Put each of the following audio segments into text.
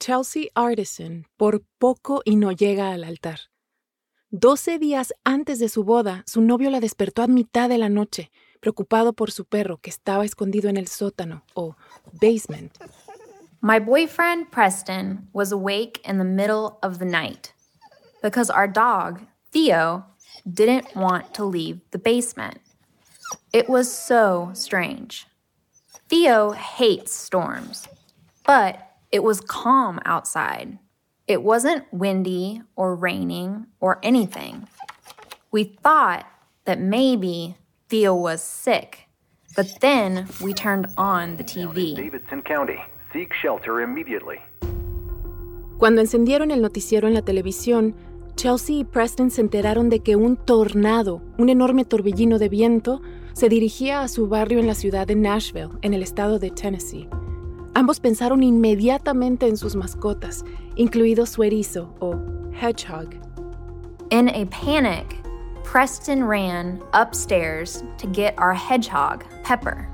Chelsea Artisan por poco y no llega al altar. Doce días antes de su boda, su novio la despertó a mitad de la noche, preocupado por su perro que estaba escondido en el sótano o basement. My boyfriend Preston was awake in the middle of the night because our dog, Theo, didn't want to leave the basement. It was so strange. Theo hates storms, but it was calm outside. It wasn't windy or raining or anything. We thought that maybe Theo was sick, but then we turned on the TV. Davidson County. Seek shelter immediately. Cuando encendieron el noticiero en la televisión, Chelsea y Preston se enteraron de que un tornado, un enorme torbellino de viento, se dirigía a su barrio en la ciudad de Nashville, en el estado de Tennessee. Ambos pensaron inmediatamente en sus mascotas, incluido su erizo o hedgehog. In a panic, Preston ran upstairs to get our hedgehog, Pepper.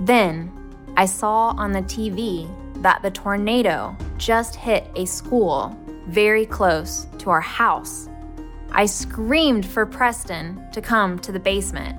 Then, I saw on the TV that the tornado just hit a school very close to our house. I screamed for Preston to come to the basement.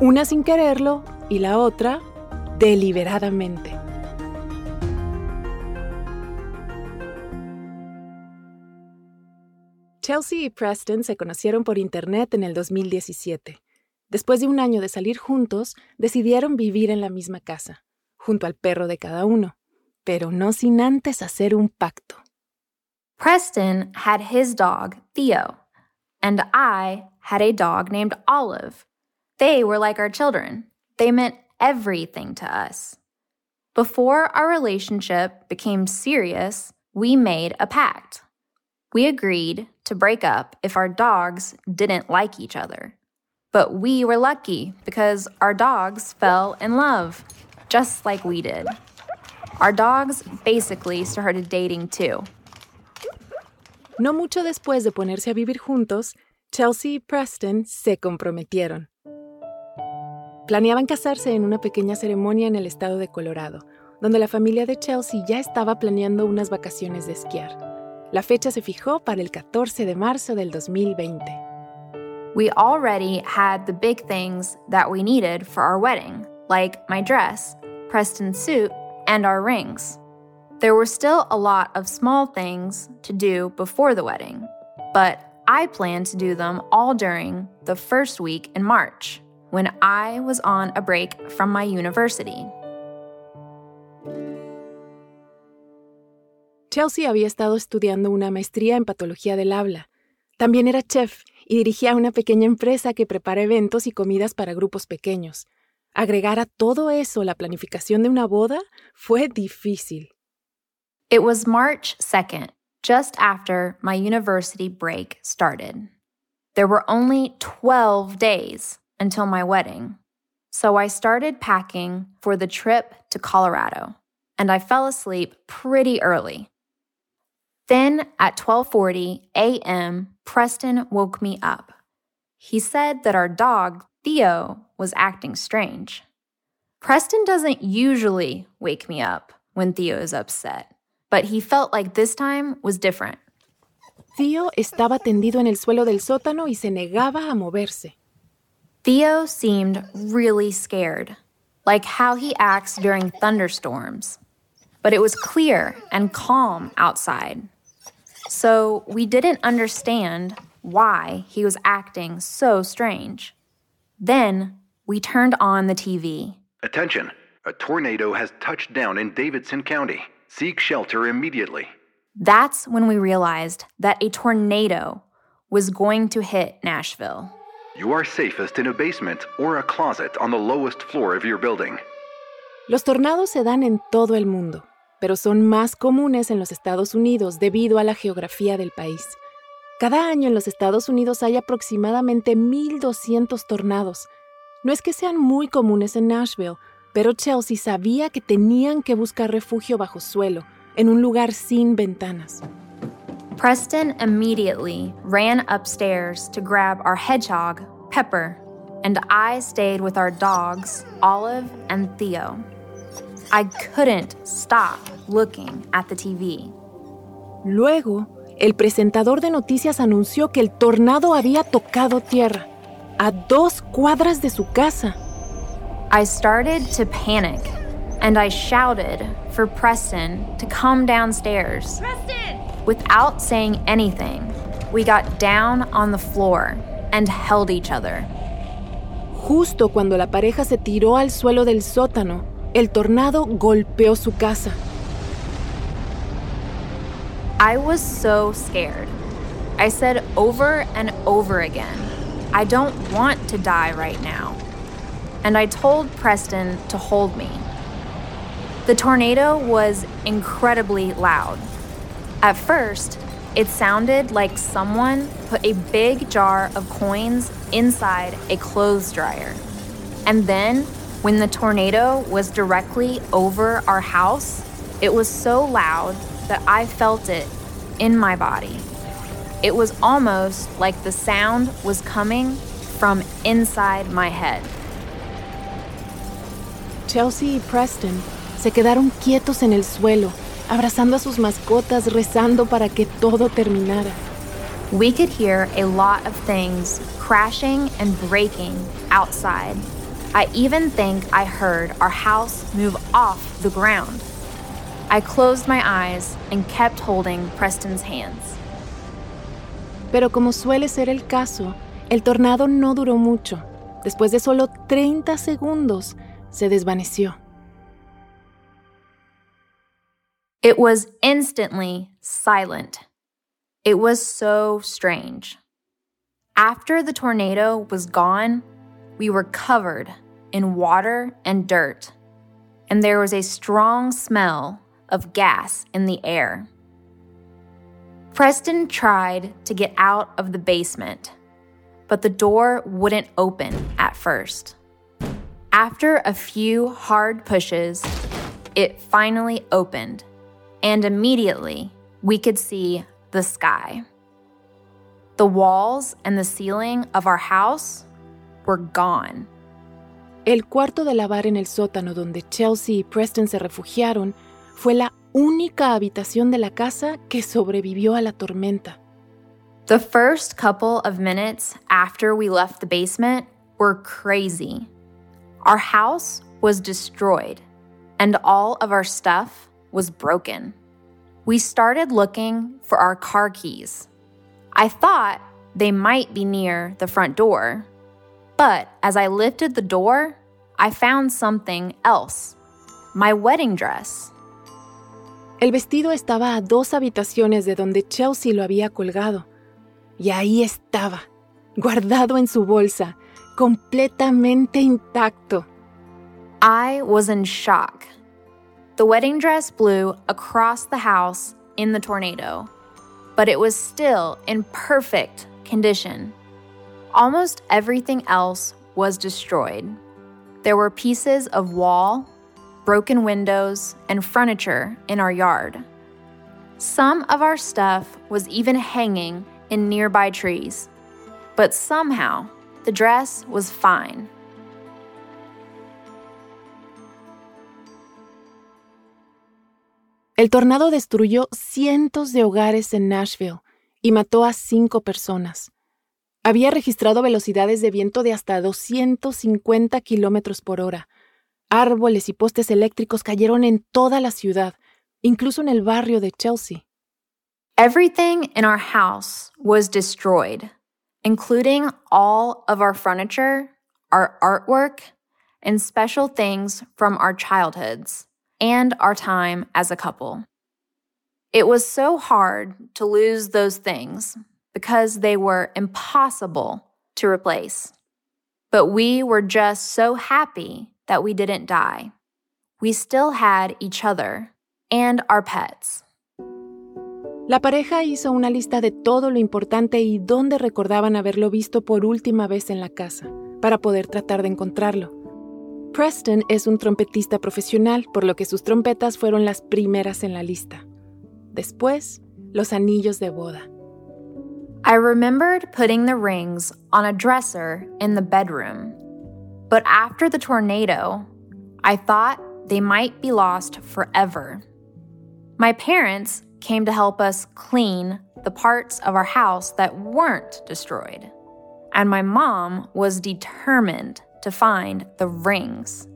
una sin quererlo y la otra deliberadamente. Chelsea y Preston se conocieron por Internet en el 2017. Después de un año de salir juntos, decidieron vivir en la misma casa, junto al perro de cada uno, pero no sin antes hacer un pacto. Preston had his dog, Theo, and I had a dog named Olive. They were like our children. They meant everything to us. Before our relationship became serious, we made a pact. We agreed to break up if our dogs didn't like each other. But we were lucky because our dogs fell in love, just like we did. Our dogs basically started dating too. No mucho después de ponerse a vivir juntos, Chelsea y Preston se comprometieron. Planeaban casarse en una pequeña ceremonia en el estado de Colorado, donde la familia de Chelsea ya estaba planeando unas vacaciones de esquiar. La fecha se fijó para el 14 de marzo del 2020. We already had the big things that we needed for our wedding, like my dress, Preston's suit, and our rings. There were still a lot of small things to do before the wedding, but I planned to do them all during the first week in March when I was on a break from my university. Chelsea había estado estudiando una maestría en patología del habla. También era chef y dirigía una pequeña empresa que prepara eventos y comidas para grupos pequeños. Agregar a todo eso la planificación de una boda fue difícil. It was March 2nd, just after my university break started. There were only 12 days until my wedding. So I started packing for the trip to Colorado, and I fell asleep pretty early. Then at 12:40 a.m., Preston woke me up. He said that our dog, Theo, was acting strange. Preston doesn't usually wake me up when Theo is upset, but he felt like this time was different. Theo estaba tendido en el suelo del sótano y se negaba a moverse. Theo seemed really scared, like how he acts during thunderstorms. But it was clear and calm outside. So we didn't understand why he was acting so strange. Then we turned on the TV. Attention! A tornado has touched down in Davidson County. Seek shelter immediately. That's when we realized that a tornado was going to hit Nashville. You are safest in a basement or a closet on the lowest floor of your building. Los tornados se dan en todo el mundo, pero son más comunes en los Estados Unidos debido a la geografía del país. Cada año en los Estados Unidos hay aproximadamente 1.200 tornados. No es que sean muy comunes en Nashville, pero Chelsea sabía que tenían que buscar refugio bajo suelo, en un lugar sin ventanas. Preston immediately ran upstairs to grab our hedgehog, Pepper, and I stayed with our dogs, Olive and Theo. I couldn't stop looking at the TV. Luego, el presentador de noticias anunció que el tornado había tocado tierra, a dos cuadras de su casa. I started to panic, and I shouted for Preston to come downstairs. Preston! Without saying anything, we got down on the floor and held each other. Justo cuando la pareja se tiró al suelo del sótano, el tornado golpeó su casa. I was so scared. I said over and over again, I don't want to die right now. And I told Preston to hold me. The tornado was incredibly loud. At first, it sounded like someone put a big jar of coins inside a clothes dryer. And then, when the tornado was directly over our house, it was so loud that I felt it in my body. It was almost like the sound was coming from inside my head. Chelsea y Preston se quedaron quietos en el suelo, abrazando a sus mascotas, rezando para que todo terminara. We could hear a lot of things crashing and breaking outside. I even think I heard our house move off the ground. I closed my eyes and kept holding Preston's hands. Pero como suele ser el caso, el tornado no duró mucho. Después de solo 30 segundos, se desvaneció. It was instantly silent. It was so strange. After the tornado was gone, we were covered in water and dirt, and there was a strong smell of gas in the air. Preston tried to get out of the basement, but the door wouldn't open at first. After a few hard pushes, it finally opened and immediately we could see the sky. The walls and the ceiling of our house were gone. El cuarto de lavar en el sótano donde Chelsea y Preston se refugiaron fue la única habitación de la casa que sobrevivió a la tormenta. The first couple of minutes after we left the basement were crazy. Our house was destroyed, and all of our stuff was broken. We started looking for our car keys. I thought they might be near the front door, but as I lifted the door, I found something else my wedding dress. El vestido estaba a dos habitaciones de donde Chelsea lo había colgado. Y ahí estaba, guardado en su bolsa, completamente intacto. I was in shock. The wedding dress blew across the house in the tornado, but it was still in perfect condition. Almost everything else was destroyed. There were pieces of wall, broken windows, and furniture in our yard. Some of our stuff was even hanging in nearby trees, but somehow the dress was fine. El tornado destruyó cientos de hogares en Nashville y mató a cinco personas. Había registrado velocidades de viento de hasta 250 kilómetros por hora. Árboles y postes eléctricos cayeron en toda la ciudad, incluso en el barrio de Chelsea. Everything in our house was destroyed, including all of our furniture, our artwork, and special things from our childhoods and our time as a couple. It was so hard to lose those things because they were impossible to replace. But we were just so happy that we didn't die. we still had each other and our pets. La pareja hizo una lista de todo lo importante y dónde recordaban haberlo visto por última vez en la casa, para poder tratar de encontrarlo. Preston es un trompetista profesional, por lo que sus trompetas fueron las primeras en la lista. Después, los anillos de boda. I remembered putting the rings on a dresser in the bedroom. But after the tornado, I thought they might be lost forever. My parents came to help us clean the parts of our house that weren't destroyed. And my mom was determined to find the rings.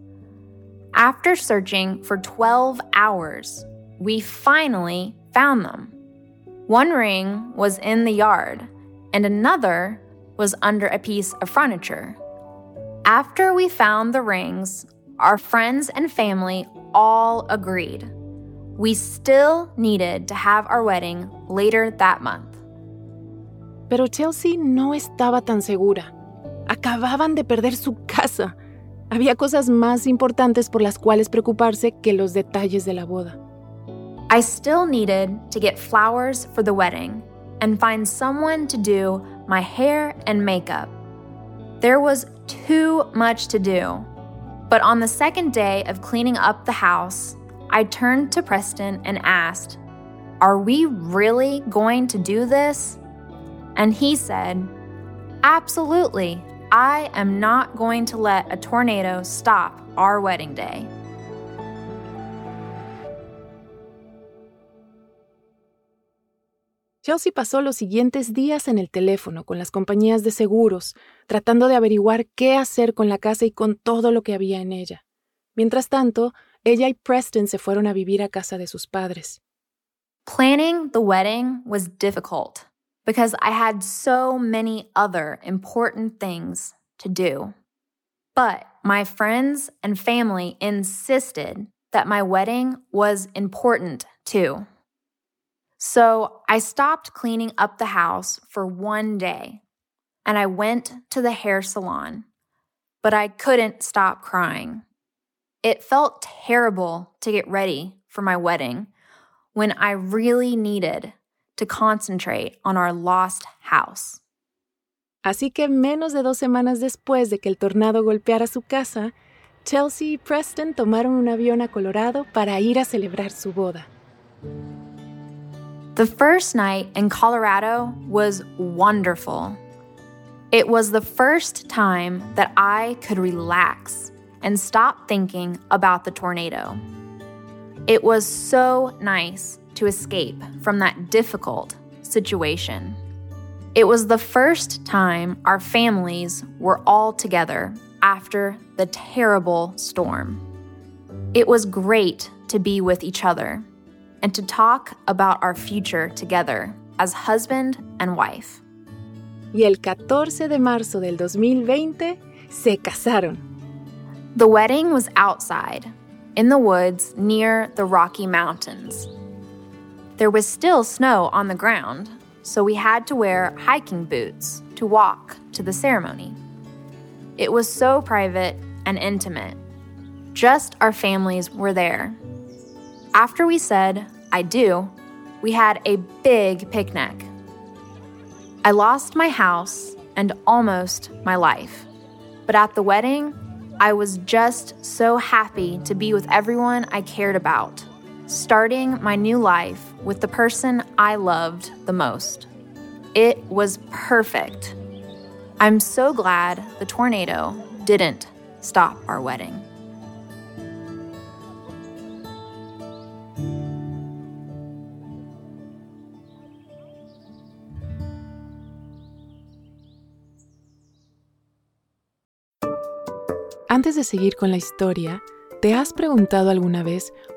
After searching for 12 hours, we finally found them. One ring was in the yard, and another was under a piece of furniture. After we found the rings, our friends and family all agreed. We still needed to have our wedding later that month. Pero Chelsea no estaba tan segura. Acababan de perder su casa. Había cosas más importantes por las cuales preocuparse que los detalles de la boda. I still needed to get flowers for the wedding and find someone to do my hair and makeup. There was too much to do. But on the second day of cleaning up the house, I turned to Preston and asked, Are we really going to do this? And he said, Absolutely. I am not going to let a tornado stop our wedding day. Chelsea pasó los siguientes días en el teléfono con las compañías de seguros, tratando de averiguar qué hacer con la casa y con todo lo que había en ella. Mientras tanto, ella y Preston se fueron a vivir a casa de sus padres. Planning the wedding was difficult because I had so many other important things to do. But my friends and family insisted that my wedding was important too. So I stopped cleaning up the house for one day and I went to the hair salon, but I couldn't stop crying. It felt terrible to get ready for my wedding when I really needed to concentrate on our lost house. Así que menos de dos semanas después de que el tornado golpeara su casa, Chelsea y Preston tomaron un avión a Colorado para ir a celebrar su boda. The first night in Colorado was wonderful. It was the first time that I could relax and stop thinking about the tornado. It was so nice to escape from that difficult situation. It was the first time our families were all together after the terrible storm. It was great to be with each other and to talk about our future together as husband and wife. Y el 14 de marzo del 2020 se casaron. The wedding was outside, in the woods near the Rocky Mountains. There was still snow on the ground, so we had to wear hiking boots to walk to the ceremony. It was so private and intimate. Just our families were there. After we said, I do, we had a big picnic. I lost my house and almost my life. But at the wedding, I was just so happy to be with everyone I cared about, starting my new life with the person I loved the most. It was perfect. I'm so glad the tornado didn't stop our wedding. Antes de seguir con la historia, ¿te has preguntado alguna vez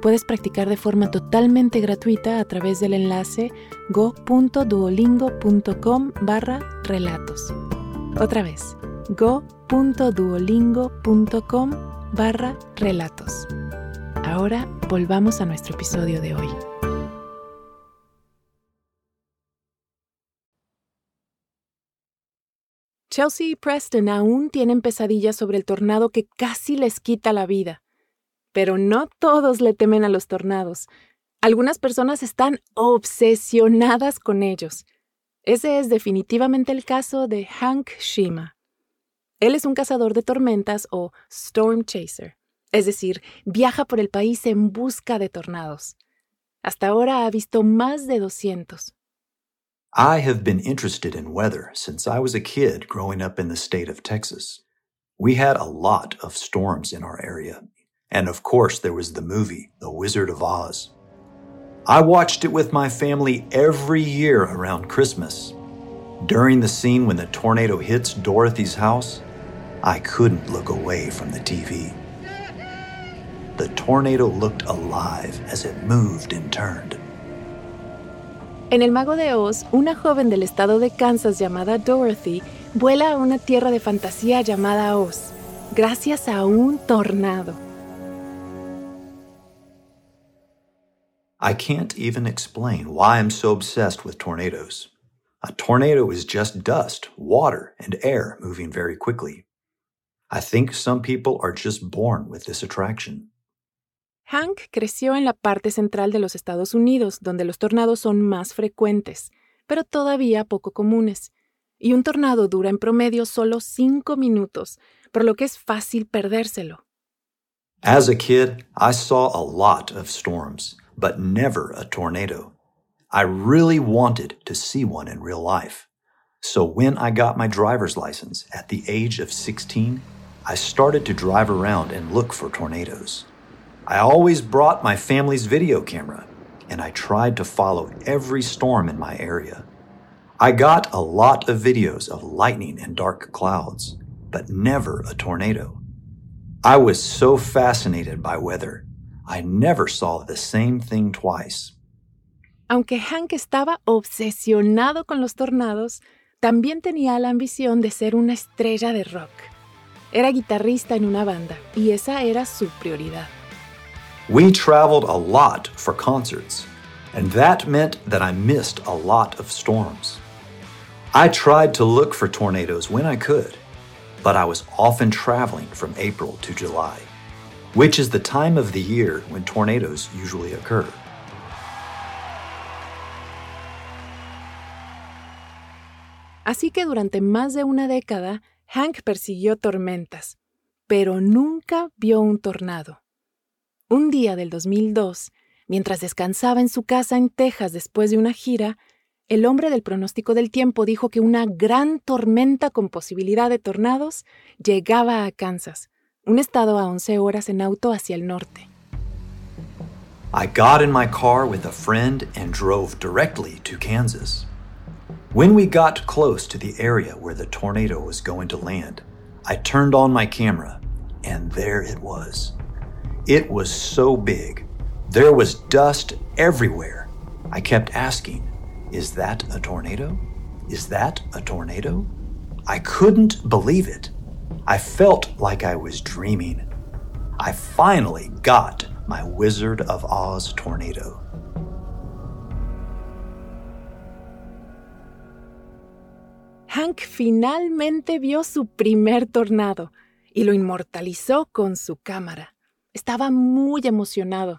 puedes practicar de forma totalmente gratuita a través del enlace go.duolingo.com barra relatos. Otra vez, go.duolingo.com barra relatos. Ahora volvamos a nuestro episodio de hoy. Chelsea y Preston aún tienen pesadillas sobre el tornado que casi les quita la vida. Pero no todos le temen a los tornados. Algunas personas están obsesionadas con ellos. Ese es definitivamente el caso de Hank Shima. Él es un cazador de tormentas o storm chaser, es decir, viaja por el país en busca de tornados. Hasta ahora ha visto más de 200. I have been interested in weather since I was a kid growing up in the state of Texas. We had a lot of storms in our area. And of course, there was the movie, The Wizard of Oz. I watched it with my family every year around Christmas. During the scene when the tornado hits Dorothy's house, I couldn't look away from the TV. The tornado looked alive as it moved and turned. En El Mago de Oz, una joven del estado de Kansas llamada Dorothy vuela a una tierra de fantasía llamada Oz, gracias a un tornado. I can't even explain why I'm so obsessed with tornadoes. A tornado is just dust, water, and air moving very quickly. I think some people are just born with this attraction. Hank creció en la parte central de los Estados Unidos, donde los tornados son más frecuentes, pero todavía poco comunes. Y un tornado dura en promedio solo cinco minutos, por lo que es fácil perdérselo. As a kid, I saw a lot of storms, but never a tornado. I really wanted to see one in real life. So when I got my driver's license at the age of 16, I started to drive around and look for tornadoes. I always brought my family's video camera, and I tried to follow every storm in my area. I got a lot of videos of lightning and dark clouds, but never a tornado. I was so fascinated by weather, I never saw the same thing twice. Aunque Hank estaba obsesionado con los tornados, también tenía la ambición de ser una estrella de rock. Era guitarrista en una banda y esa era su prioridad. We traveled a lot for concerts, and that meant that I missed a lot of storms. I tried to look for tornadoes when I could, but I was often traveling from April to July, which is the time of the year when tornadoes usually occur. Así que durante más de una década, Hank persiguió tormentas, pero nunca vio un tornado. Un día del 2002, mientras descansaba en su casa en Texas después de una gira, el hombre del pronóstico del tiempo dijo que una gran tormenta con posibilidad de tornados llegaba a Kansas, un estado a 11 horas en auto hacia el norte. I got in my car with a friend and drove directly to Kansas. When we got close to the area where the tornado was going to land, I turned on my camera, and there it was. It was so big. There was dust everywhere. I kept asking, Is that a tornado? Is that a tornado? I couldn't believe it. I felt like I was dreaming. I finally got my Wizard of Oz tornado. Hank finalmente vio su primer tornado y lo inmortalizó con su cámara. Estaba muy emocionado.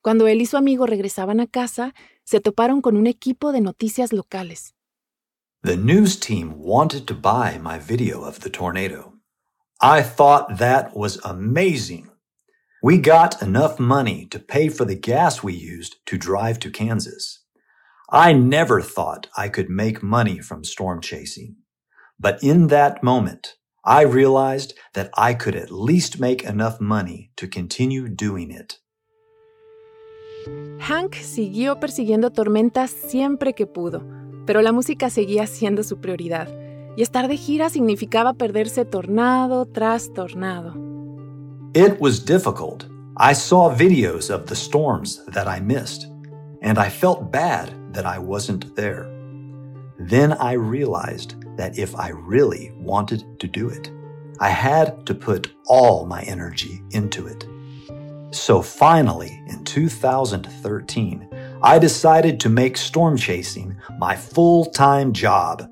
Cuando él y su amigo regresaban a casa, se toparon con un equipo de noticias locales. The news team wanted to buy my video of the tornado. I thought that was amazing. We got enough money to pay for the gas we used to drive to Kansas. I never thought I could make money from storm chasing. But in that moment, I realized that I could at least make enough money to continue doing it. Hank siguió persiguiendo tormentas siempre que pudo, pero la música seguía siendo su prioridad, y estar de gira significaba perderse tornado tras tornado. It was difficult, I saw videos of the storms that I missed, and I felt bad that I wasn't there. Then I realized that if I really wanted to do it, I had to put all my energy into it. So finally, in 2013, I decided to make storm chasing my full time job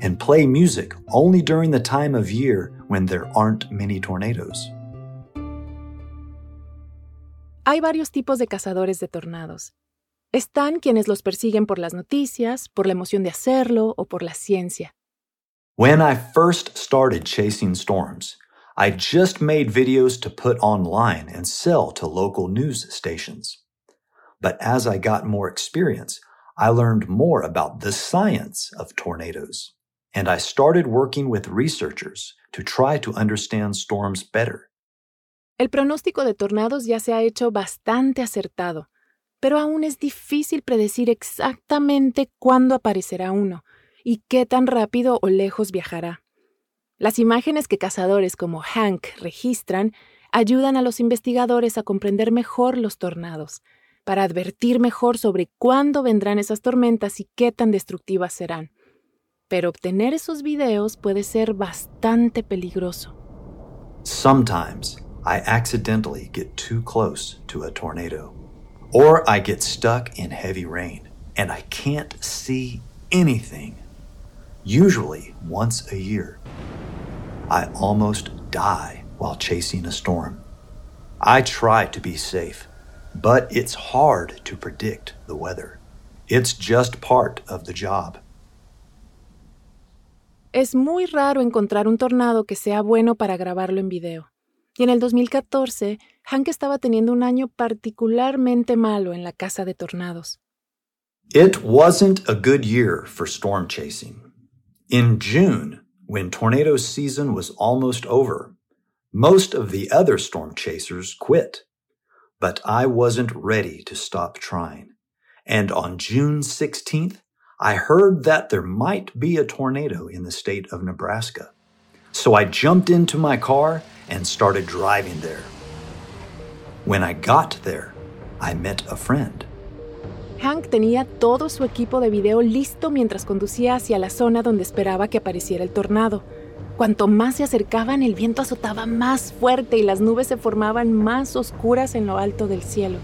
and play music only during the time of year when there aren't many tornadoes. Hay varios tipos de cazadores de tornados. Están quienes los persiguen por las noticias, por la emoción de hacerlo o por la ciencia. When I first started chasing storms, I just made videos to put online and sell to local news stations. But as I got more experience, I learned more about the science of tornadoes, and I started working with researchers to try to understand storms better. El pronóstico de tornados ya se ha hecho bastante acertado, pero aún es difícil predecir exactamente cuándo aparecerá uno y qué tan rápido o lejos viajará. Las imágenes que cazadores como Hank registran ayudan a los investigadores a comprender mejor los tornados, para advertir mejor sobre cuándo vendrán esas tormentas y qué tan destructivas serán. Pero obtener esos videos puede ser bastante peligroso. Sometimes I accidentally get too close to a tornado, or I get stuck in heavy rain and I can't see anything usually once a year. I almost die while chasing a storm. I try to be safe, but it's hard to predict the weather. It's just part of the job. Es muy raro encontrar un tornado que sea bueno para grabarlo en video. Y en el 2014, Hank estaba teniendo un año particularmente malo en la casa de tornados. It wasn't a good year for storm chasing. In June, when tornado season was almost over, most of the other storm chasers quit. But I wasn't ready to stop trying. And on June 16th, I heard that there might be a tornado in the state of Nebraska. So I jumped into my car and started driving there. When I got there, I met a friend. Hank tenía todo su equipo de video listo mientras conducía hacia la zona donde esperaba que apareciera el tornado. Cuanto más se acercaban, el viento azotaba más fuerte y las nubes se formaban más oscuras en lo alto del cielo.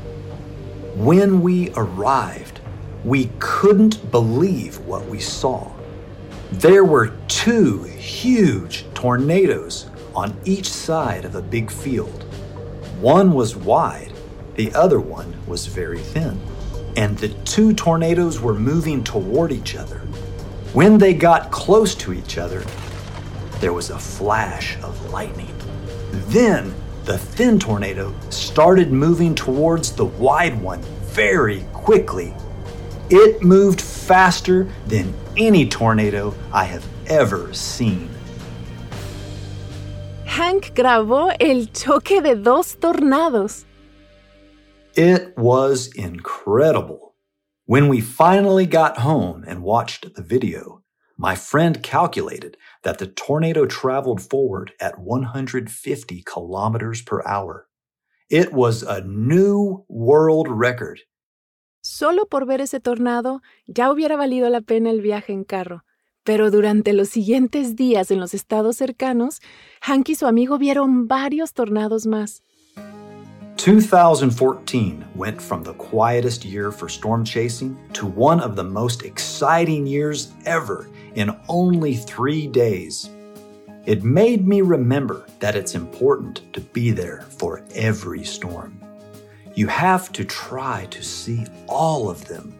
When we arrived, we couldn't believe what we saw. There were two huge tornadoes on each side of a big field. One was wide, the other one was very thin and the two tornadoes were moving toward each other. When they got close to each other, there was a flash of lightning. Then the thin tornado started moving towards the wide one very quickly. It moved faster than any tornado I have ever seen. Hank grabó el choque de dos tornados. It was incredible. When we finally got home and watched the video, my friend calculated that the tornado traveled forward at 150 kilometers per hour. It was a new world record. Solo por ver ese tornado ya hubiera valido la pena el viaje en carro. Pero durante los siguientes días en los estados cercanos, Hank y su amigo vieron varios tornados más. 2014 went from the quietest year for storm chasing to one of the most exciting years ever in only three days. It made me remember that it's important to be there for every storm. You have to try to see all of them,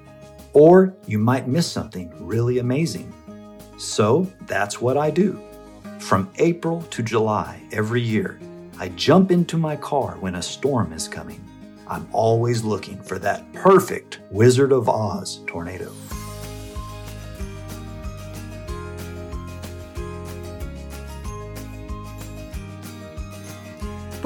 or you might miss something really amazing. So that's what I do. From April to July every year, I jump into my car when a storm is coming. I'm always looking for that perfect Wizard of Oz tornado.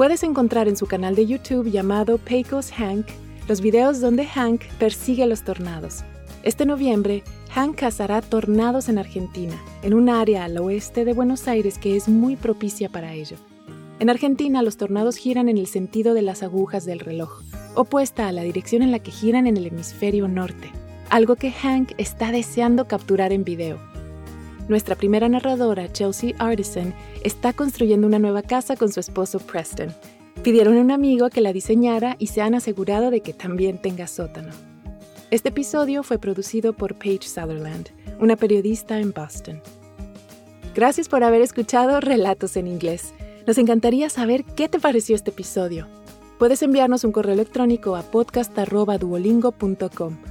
Puedes encontrar en su canal de YouTube llamado Pecos Hank los videos donde Hank persigue los tornados. Este noviembre, Hank cazará tornados en Argentina, en un área al oeste de Buenos Aires que es muy propicia para ello. En Argentina, los tornados giran en el sentido de las agujas del reloj, opuesta a la dirección en la que giran en el hemisferio norte, algo que Hank está deseando capturar en video. Nuestra primera narradora, Chelsea Artisan, está construyendo una nueva casa con su esposo Preston. Pidieron a un amigo que la diseñara y se han asegurado de que también tenga sótano. Este episodio fue producido por Paige Sutherland, una periodista en Boston. Gracias por haber escuchado Relatos en Inglés. Nos encantaría saber qué te pareció este episodio. Puedes enviarnos un correo electrónico a podcast.duolingo.com